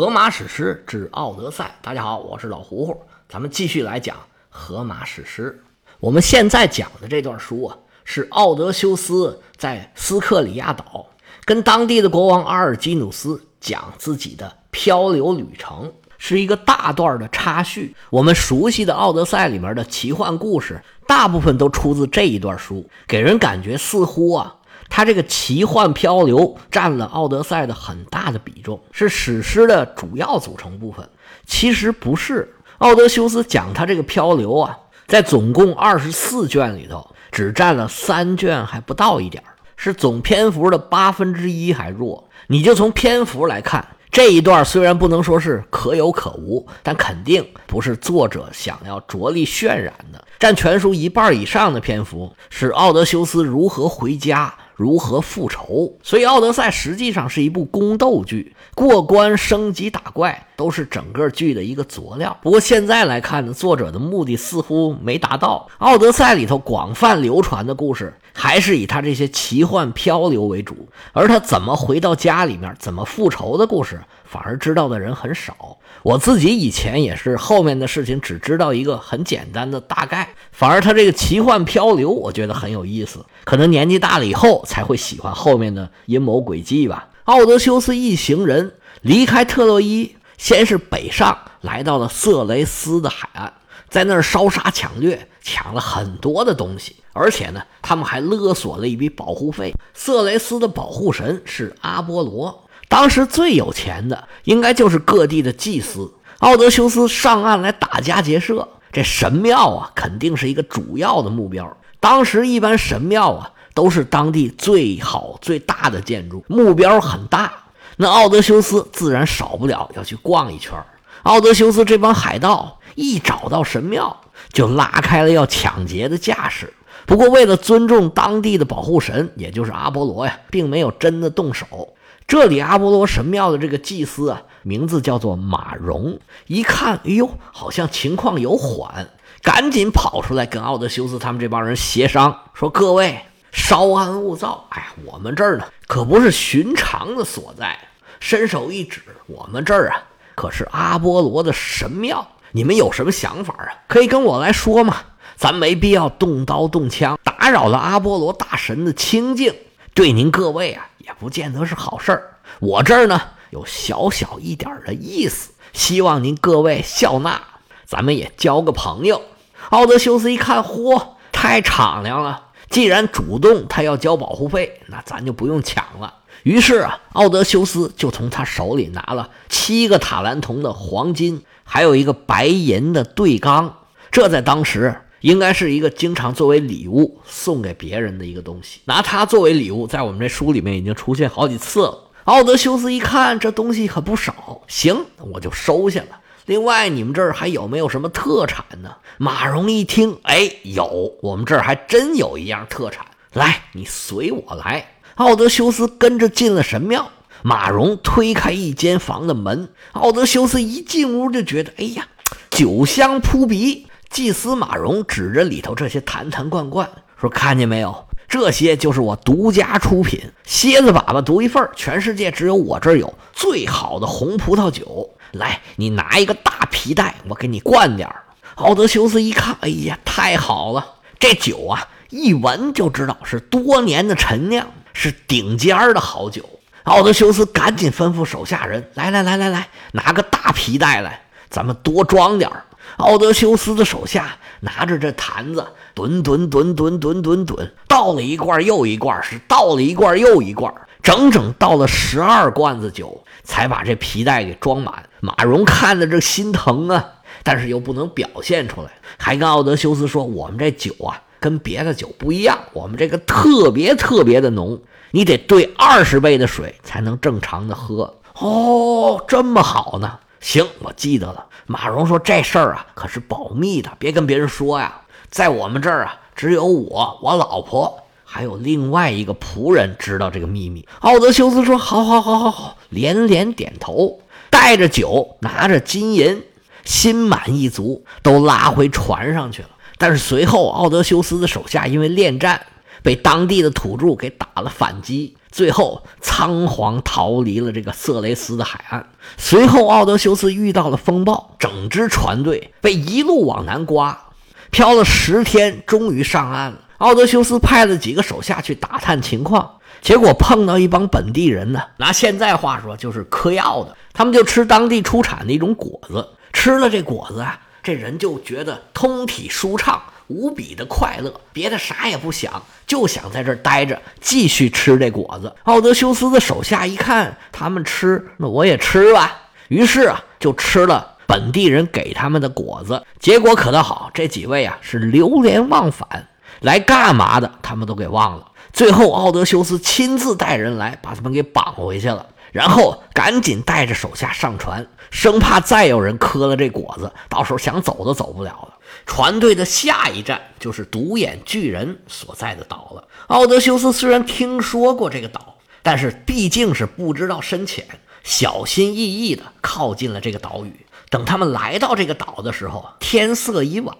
荷马史诗之《奥德赛》，大家好，我是老胡胡，咱们继续来讲荷马史诗。我们现在讲的这段书啊，是奥德修斯在斯克里亚岛跟当地的国王阿尔基努斯讲自己的漂流旅程，是一个大段的插叙。我们熟悉的《奥德赛》里面的奇幻故事，大部分都出自这一段书，给人感觉似乎啊。他这个奇幻漂流占了《奥德赛》的很大的比重，是史诗的主要组成部分。其实不是，奥德修斯讲他这个漂流啊，在总共二十四卷里头，只占了三卷还不到一点儿是总篇幅的八分之一还弱。你就从篇幅来看，这一段虽然不能说是可有可无，但肯定不是作者想要着力渲染的。占全书一半以上的篇幅是奥德修斯如何回家。如何复仇？所以《奥德赛》实际上是一部宫斗剧，过关、升级、打怪都是整个剧的一个佐料。不过现在来看呢，作者的目的似乎没达到。《奥德赛》里头广泛流传的故事，还是以他这些奇幻漂流为主，而他怎么回到家里面、怎么复仇的故事，反而知道的人很少。我自己以前也是后面的事情只知道一个很简单的大概，反而他这个奇幻漂流，我觉得很有意思。可能年纪大了以后。才会喜欢后面的阴谋诡计吧？奥德修斯一行人离开特洛伊，先是北上，来到了色雷斯的海岸，在那儿烧杀抢掠，抢了很多的东西，而且呢，他们还勒索了一笔保护费。色雷斯的保护神是阿波罗，当时最有钱的应该就是各地的祭司。奥德修斯上岸来打家劫舍，这神庙啊，肯定是一个主要的目标。当时一般神庙啊。都是当地最好最大的建筑，目标很大。那奥德修斯自然少不了要去逛一圈。奥德修斯这帮海盗一找到神庙，就拉开了要抢劫的架势。不过为了尊重当地的保护神，也就是阿波罗呀，并没有真的动手。这里阿波罗神庙的这个祭司啊，名字叫做马荣。一看，哎呦，好像情况有缓，赶紧跑出来跟奥德修斯他们这帮人协商，说：“各位。”稍安勿躁。哎，我们这儿呢可不是寻常的所在。伸手一指，我们这儿啊可是阿波罗的神庙。你们有什么想法啊？可以跟我来说嘛。咱没必要动刀动枪，打扰了阿波罗大神的清静，对您各位啊也不见得是好事儿。我这儿呢有小小一点的意思，希望您各位笑纳，咱们也交个朋友。奥德修斯一看，嚯，太敞亮了。既然主动他要交保护费，那咱就不用抢了。于是啊，奥德修斯就从他手里拿了七个塔兰铜的黄金，还有一个白银的对缸。这在当时应该是一个经常作为礼物送给别人的一个东西。拿它作为礼物，在我们这书里面已经出现好几次了。奥德修斯一看这东西可不少，行，我就收下了。另外，你们这儿还有没有什么特产呢？马荣一听，哎，有，我们这儿还真有一样特产。来，你随我来。奥德修斯跟着进了神庙。马荣推开一间房的门，奥德修斯一进屋就觉得，哎呀，酒香扑鼻。祭司马荣指着里头这些坛坛罐罐，说：“看见没有？这些就是我独家出品，蝎子粑粑独一份全世界只有我这儿有最好的红葡萄酒。”来，你拿一个大皮袋，我给你灌点儿。奥德修斯一看，哎呀，太好了！这酒啊，一闻就知道是多年的陈酿，是顶尖儿的好酒。奥德修斯赶紧吩咐手下人：来来来来来，拿个大皮袋来，咱们多装点儿。奥德修斯的手下拿着这坛子，吨吨吨吨吨吨吨，倒了一罐又一罐，是倒了一罐又一罐。整整倒了十二罐子酒，才把这皮带给装满。马荣看着这心疼啊，但是又不能表现出来，还跟奥德修斯说：“我们这酒啊，跟别的酒不一样，我们这个特别特别的浓，你得兑二十倍的水才能正常的喝。”哦，这么好呢？行，我记得了。马荣说：“这事儿啊，可是保密的，别跟别人说呀。在我们这儿啊，只有我、我老婆。”还有另外一个仆人知道这个秘密。奥德修斯说：“好，好，好，好，好！”连连点头，带着酒，拿着金银，心满意足，都拉回船上去了。但是随后，奥德修斯的手下因为恋战，被当地的土著给打了反击，最后仓皇逃离了这个色雷斯的海岸。随后，奥德修斯遇到了风暴，整支船队被一路往南刮，漂了十天，终于上岸了。奥德修斯派了几个手下去打探情况，结果碰到一帮本地人呢，拿现在话说就是嗑药的，他们就吃当地出产的一种果子，吃了这果子啊，这人就觉得通体舒畅。无比的快乐，别的啥也不想，就想在这儿待着，继续吃这果子。奥德修斯的手下一看他们吃，那我也吃吧。于是啊，就吃了本地人给他们的果子。结果可倒好，这几位啊是流连忘返，来干嘛的？他们都给忘了。最后，奥德修斯亲自带人来把他们给绑回去了，然后赶紧带着手下上船，生怕再有人磕了这果子，到时候想走都走不了了。船队的下一站就是独眼巨人所在的岛了。奥德修斯虽然听说过这个岛，但是毕竟是不知道深浅，小心翼翼地靠近了这个岛屿。等他们来到这个岛的时候，天色已晚，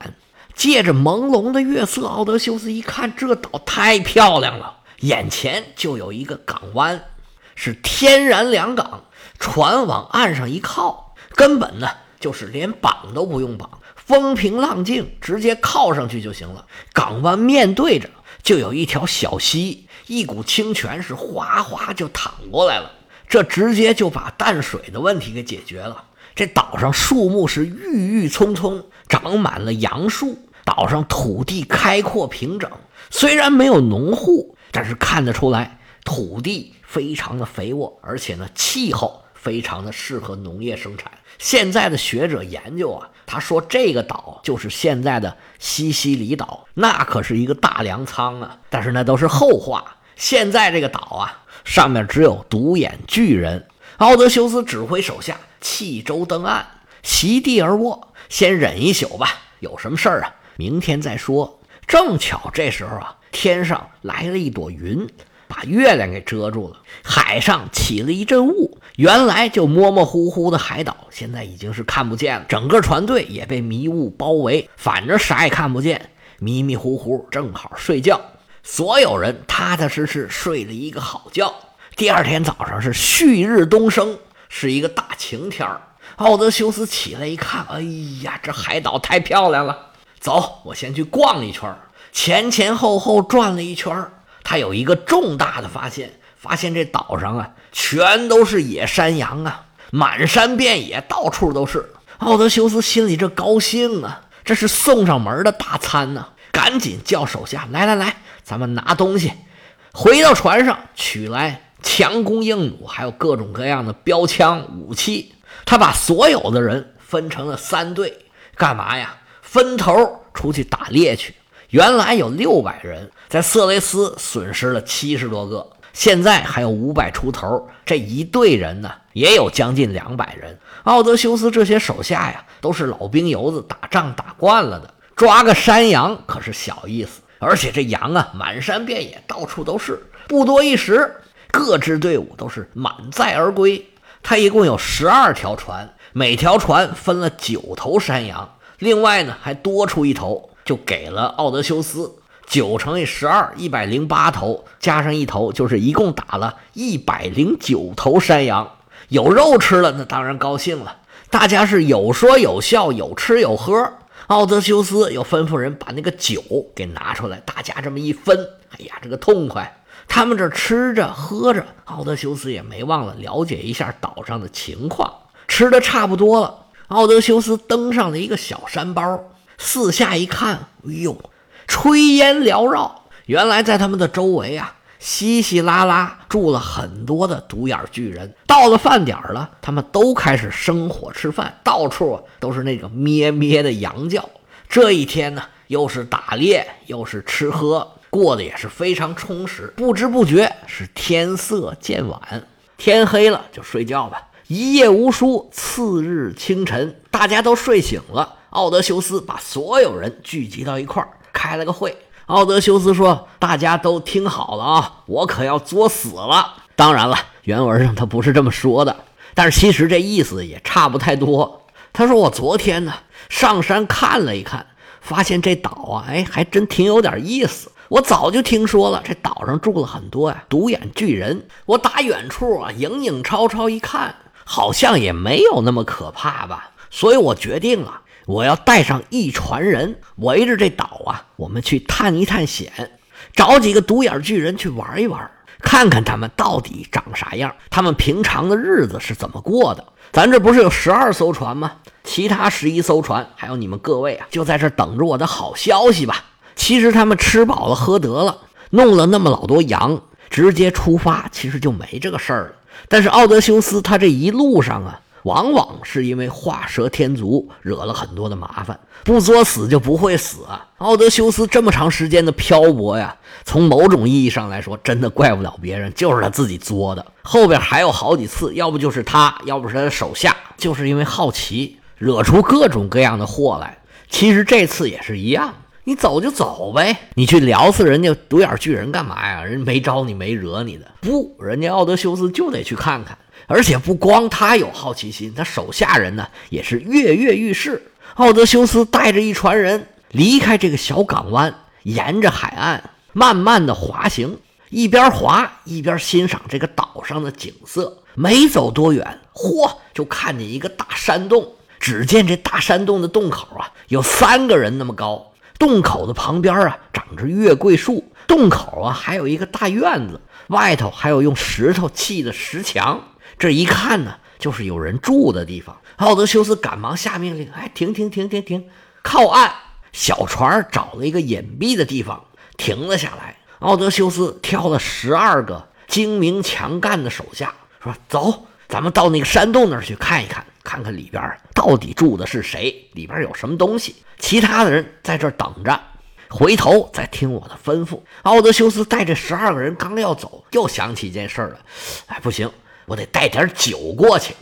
借着朦胧的月色，奥德修斯一看，这岛太漂亮了，眼前就有一个港湾，是天然良港，船往岸上一靠，根本呢就是连绑都不用绑。风平浪静，直接靠上去就行了。港湾面对着就有一条小溪，一股清泉是哗哗就淌过来了，这直接就把淡水的问题给解决了。这岛上树木是郁郁葱葱，长满了杨树。岛上土地开阔平整，虽然没有农户，但是看得出来土地非常的肥沃，而且呢气候非常的适合农业生产。现在的学者研究啊。他说：“这个岛就是现在的西西里岛，那可是一个大粮仓啊！但是那都是后话。现在这个岛啊，上面只有独眼巨人。奥德修斯指挥手下弃舟登岸，席地而卧，先忍一宿吧。有什么事儿啊，明天再说。正巧这时候啊，天上来了一朵云。”把月亮给遮住了，海上起了一阵雾，原来就模模糊糊的海岛，现在已经是看不见了。整个船队也被迷雾包围，反正啥也看不见，迷迷糊糊，正好睡觉。所有人踏踏实实睡了一个好觉。第二天早上是旭日东升，是一个大晴天儿奥德修斯起来一看，哎呀，这海岛太漂亮了，走，我先去逛一圈。前前后后转了一圈。他有一个重大的发现，发现这岛上啊，全都是野山羊啊，满山遍野，到处都是。奥德修斯心里这高兴啊，这是送上门的大餐呢，赶紧叫手下来来来，咱们拿东西，回到船上取来强弓硬弩，还有各种各样的标枪武器。他把所有的人分成了三队，干嘛呀？分头出去打猎去。原来有六百人，在色雷斯损失了七十多个，现在还有五百出头。这一队人呢，也有将近两百人。奥德修斯这些手下呀，都是老兵油子，打仗打惯了的，抓个山羊可是小意思。而且这羊啊，满山遍野，到处都是。不多一时，各支队伍都是满载而归。他一共有十二条船，每条船分了九头山羊，另外呢，还多出一头。就给了奥德修斯九乘以十二，一百零八头，加上一头，就是一共打了一百零九头山羊，有肉吃了，那当然高兴了。大家是有说有笑，有吃有喝。奥德修斯又吩咐人把那个酒给拿出来，大家这么一分，哎呀，这个痛快！他们这吃着喝着，奥德修斯也没忘了了解一下岛上的情况。吃的差不多了，奥德修斯登上了一个小山包。四下一看，哎呦，炊烟缭绕。原来在他们的周围啊，稀稀拉拉住了很多的独眼巨人。到了饭点了，他们都开始生火吃饭，到处都是那个咩咩的羊叫。这一天呢，又是打猎，又是吃喝，过得也是非常充实。不知不觉是天色渐晚，天黑了就睡觉吧。一夜无书，次日清晨，大家都睡醒了。奥德修斯把所有人聚集到一块儿，开了个会。奥德修斯说：“大家都听好了啊，我可要作死了。”当然了，原文上他不是这么说的，但是其实这意思也差不太多。他说：“我昨天呢上山看了一看，发现这岛啊，哎，还真挺有点意思。我早就听说了，这岛上住了很多呀独眼巨人。我打远处啊，影影绰绰一看，好像也没有那么可怕吧。所以我决定啊，我要带上一船人，围着这岛啊，我们去探一探险，找几个独眼巨人去玩一玩。看看他们到底长啥样，他们平常的日子是怎么过的？咱这不是有十二艘船吗？其他十一艘船，还有你们各位啊，就在这等着我的好消息吧。其实他们吃饱了喝得了，弄了那么老多羊，直接出发，其实就没这个事儿了。但是奥德修斯他这一路上啊。往往是因为画蛇添足，惹了很多的麻烦。不作死就不会死啊！奥德修斯这么长时间的漂泊呀，从某种意义上来说，真的怪不了别人，就是他自己作的。后边还有好几次，要不就是他，要不是他的手下，就是因为好奇，惹出各种各样的祸来。其实这次也是一样，你走就走呗，你去撩死人家独眼巨人干嘛呀？人没招你，没惹你的，不，人家奥德修斯就得去看看。而且不光他有好奇心，他手下人呢也是跃跃欲试。奥德修斯带着一船人离开这个小港湾，沿着海岸慢慢的滑行，一边滑一边欣赏这个岛上的景色。没走多远，嚯，就看见一个大山洞。只见这大山洞的洞口啊，有三个人那么高。洞口的旁边啊，长着月桂树。洞口啊，还有一个大院子，外头还有用石头砌的石墙。这一看呢，就是有人住的地方。奥德修斯赶忙下命令：“哎，停停停停停，靠岸！”小船找了一个隐蔽的地方停了下来。奥德修斯挑了十二个精明强干的手下，说：“走，咱们到那个山洞那儿去看一看，看看里边到底住的是谁，里边有什么东西。其他的人在这等着，回头再听我的吩咐。”奥德修斯带着十二个人刚要走，又想起一件事了：“哎，不行。”我得带点酒过去，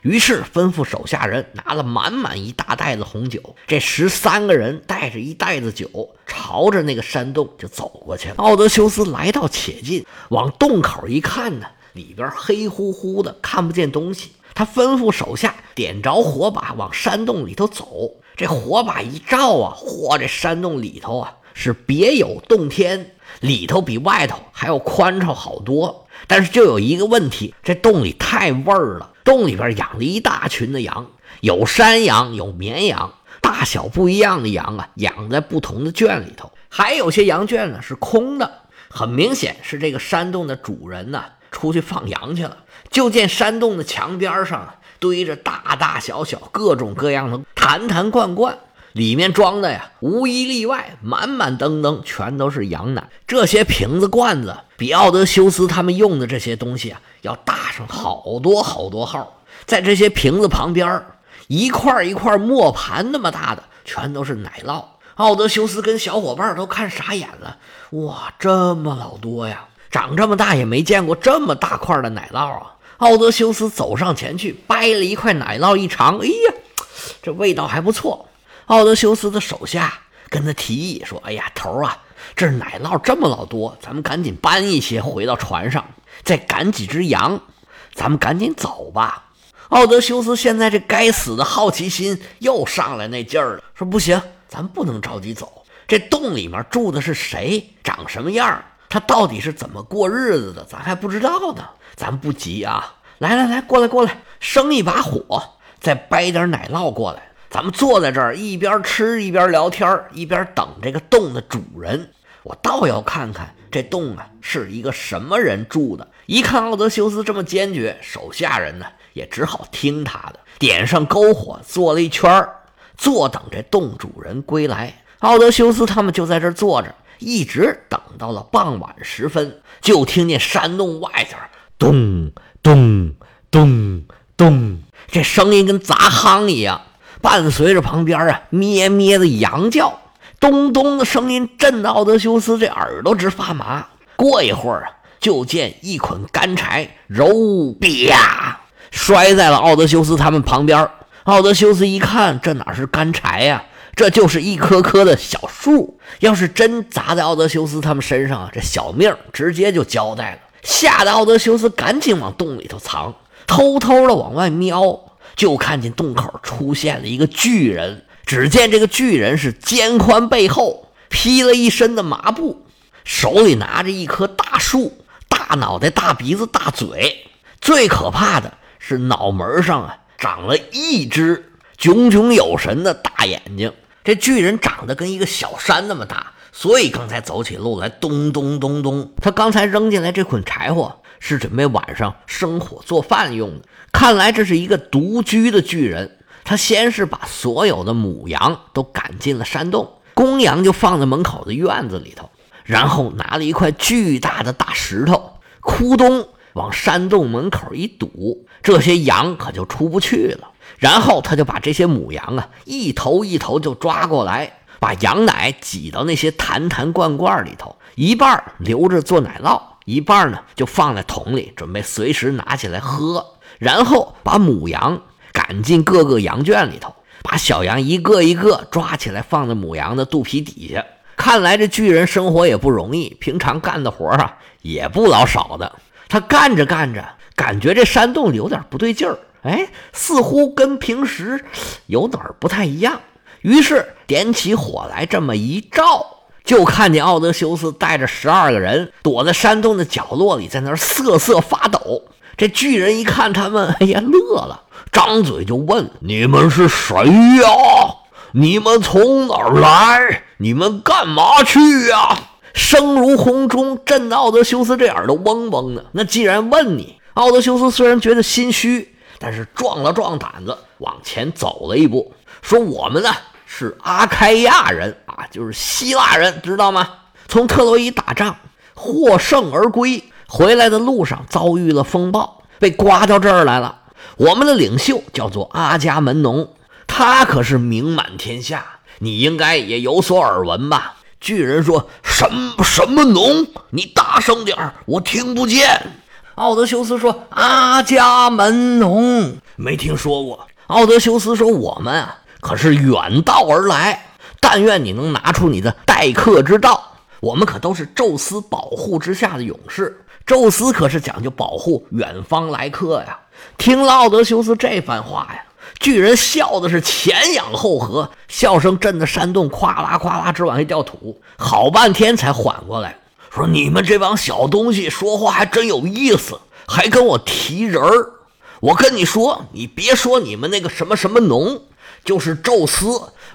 于是吩咐手下人拿了满满一大袋子红酒。这十三个人带着一袋子酒，朝着那个山洞就走过去了。奥德修斯来到且近，往洞口一看呢，里边黑乎乎的，看不见东西。他吩咐手下点着火把，往山洞里头走。这火把一照啊，嚯！这山洞里头啊，是别有洞天，里头比外头还要宽敞好多。但是就有一个问题，这洞里太味儿了。洞里边养了一大群的羊，有山羊，有绵羊，大小不一样的羊啊，养在不同的圈里头。还有些羊圈呢是空的，很明显是这个山洞的主人呢出去放羊去了。就见山洞的墙边上堆着大大小小、各种各样的坛坛罐罐。里面装的呀，无一例外，满满登登，全都是羊奶。这些瓶子罐子比奥德修斯他们用的这些东西啊，要大上好多好多号。在这些瓶子旁边，一块一块磨盘那么大的，全都是奶酪。奥德修斯跟小伙伴都看傻眼了，哇，这么老多呀！长这么大也没见过这么大块的奶酪啊！奥德修斯走上前去，掰了一块奶酪一尝，哎呀，这味道还不错。奥德修斯的手下跟他提议说：“哎呀，头啊，这奶酪这么老多，咱们赶紧搬一些回到船上，再赶几只羊，咱们赶紧走吧。”奥德修斯现在这该死的好奇心又上来那劲儿了，说：“不行，咱不能着急走。这洞里面住的是谁？长什么样？他到底是怎么过日子的？咱还不知道呢。咱不急啊，来来来，过来过来，生一把火，再掰点奶酪过来。”咱们坐在这儿，一边吃一边聊天，一边等这个洞的主人。我倒要看看这洞啊是一个什么人住的。一看奥德修斯这么坚决，手下人呢也只好听他的，点上篝火，坐了一圈坐等这洞主人归来。奥德修斯他们就在这儿坐着，一直等到了傍晚时分，就听见山洞外边咚咚咚咚，这声音跟砸夯一样。伴随着旁边啊咩咩的羊叫，咚咚的声音震得奥德修斯这耳朵直发麻。过一会儿啊，就见一捆干柴揉啪摔在了奥德修斯他们旁边。奥德修斯一看，这哪是干柴呀？这就是一棵棵的小树。要是真砸在奥德修斯他们身上啊，这小命直接就交代了。吓得奥德修斯赶紧往洞里头藏，偷偷的往外瞄。就看见洞口出现了一个巨人，只见这个巨人是肩宽背厚，披了一身的麻布，手里拿着一棵大树，大脑袋、大鼻子、大嘴，最可怕的是脑门上啊长了一只炯炯有神的大眼睛。这巨人长得跟一个小山那么大，所以刚才走起路来咚咚咚咚。他刚才扔进来这捆柴火是准备晚上生火做饭用的。看来这是一个独居的巨人。他先是把所有的母羊都赶进了山洞，公羊就放在门口的院子里头。然后拿了一块巨大的大石头，窟咚往山洞门口一堵，这些羊可就出不去了。然后他就把这些母羊啊，一头一头就抓过来，把羊奶挤到那些坛坛罐罐里头，一半留着做奶酪，一半呢就放在桶里，准备随时拿起来喝。然后把母羊赶进各个羊圈里头，把小羊一个一个抓起来，放在母羊的肚皮底下。看来这巨人生活也不容易，平常干的活啊也不老少的。他干着干着，感觉这山洞里有点不对劲儿，哎，似乎跟平时有哪儿不太一样。于是点起火来，这么一照，就看见奥德修斯带着十二个人躲在山洞的角落里，在那儿瑟瑟发抖。这巨人一看他们，哎呀，乐了，张嘴就问：“你们是谁呀？你们从哪儿来？你们干嘛去呀？”声如洪钟，震得奥德修斯这耳朵嗡嗡的。那既然问你，奥德修斯虽然觉得心虚，但是壮了壮胆子，往前走了一步，说：“我们呢是阿开亚人啊，就是希腊人，知道吗？从特洛伊打仗获胜而归。”回来的路上遭遇了风暴，被刮到这儿来了。我们的领袖叫做阿伽门农，他可是名满天下，你应该也有所耳闻吧？巨人说什么什么农？你大声点儿，我听不见。奥德修斯说阿伽门农，没听说过。奥德修斯说我们啊，可是远道而来，但愿你能拿出你的待客之道，我们可都是宙斯保护之下的勇士。宙斯可是讲究保护远方来客呀！听了奥德修斯这番话呀，巨人笑的是前仰后合，笑声震得山洞咵啦咵啦直往下掉土，好半天才缓过来，说：“你们这帮小东西说话还真有意思，还跟我提人儿。我跟你说，你别说你们那个什么什么农，就是宙斯，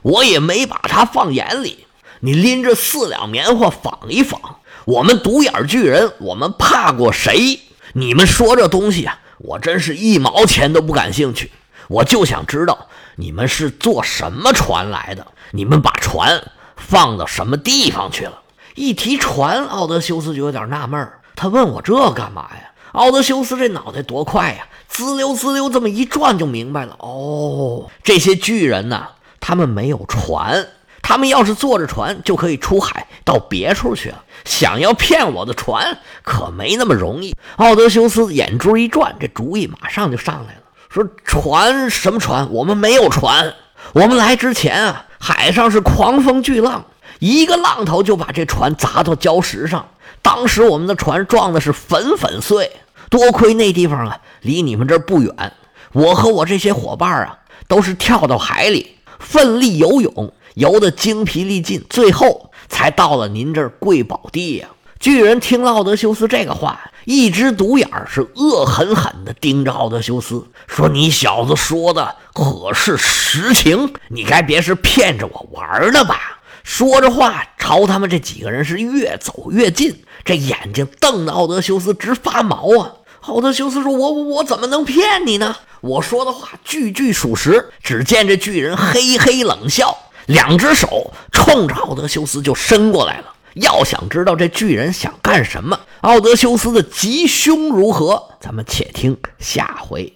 我也没把他放眼里。你拎着四两棉花纺一纺。”我们独眼巨人，我们怕过谁？你们说这东西啊，我真是一毛钱都不感兴趣。我就想知道你们是坐什么船来的？你们把船放到什么地方去了？一提船，奥德修斯就有点纳闷他问我这干嘛呀？奥德修斯这脑袋多快呀，滋溜滋溜这么一转就明白了。哦，这些巨人呢，他们没有船。他们要是坐着船，就可以出海到别处去了。想要骗我的船，可没那么容易。奥德修斯眼珠一转，这主意马上就上来了，说：“船什么船？我们没有船。我们来之前啊，海上是狂风巨浪，一个浪头就把这船砸到礁石上。当时我们的船撞的是粉粉碎。多亏那地方啊，离你们这儿不远。我和我这些伙伴啊，都是跳到海里，奋力游泳。”游得精疲力尽，最后才到了您这儿贵宝地呀！巨人听了奥德修斯这个话，一只独眼是恶狠狠地盯着奥德修斯，说：“你小子说的可是实情？你该别是骗着我玩的吧？”说着话，朝他们这几个人是越走越近，这眼睛瞪得奥德修斯直发毛啊！奥德修斯说：“我我我怎么能骗你呢？我说的话句句属实。”只见这巨人嘿嘿冷笑。两只手冲着奥德修斯就伸过来了。要想知道这巨人想干什么，奥德修斯的吉凶如何，咱们且听下回。